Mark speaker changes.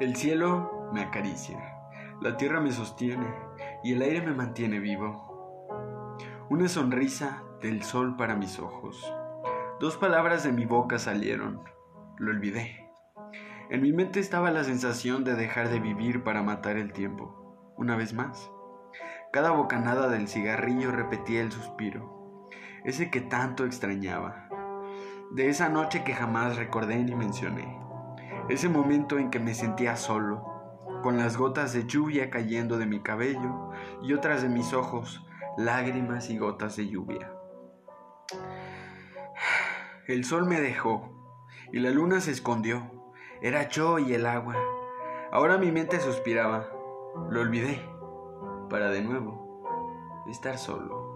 Speaker 1: El cielo me acaricia, la tierra me sostiene y el aire me mantiene vivo. Una sonrisa del sol para mis ojos. Dos palabras de mi boca salieron. Lo olvidé. En mi mente estaba la sensación de dejar de vivir para matar el tiempo. Una vez más. Cada bocanada del cigarrillo repetía el suspiro, ese que tanto extrañaba, de esa noche que jamás recordé ni mencioné, ese momento en que me sentía solo, con las gotas de lluvia cayendo de mi cabello y otras de mis ojos, lágrimas y gotas de lluvia. El sol me dejó y la luna se escondió. Era yo y el agua. Ahora mi mente suspiraba. Lo olvidé para de nuevo estar solo.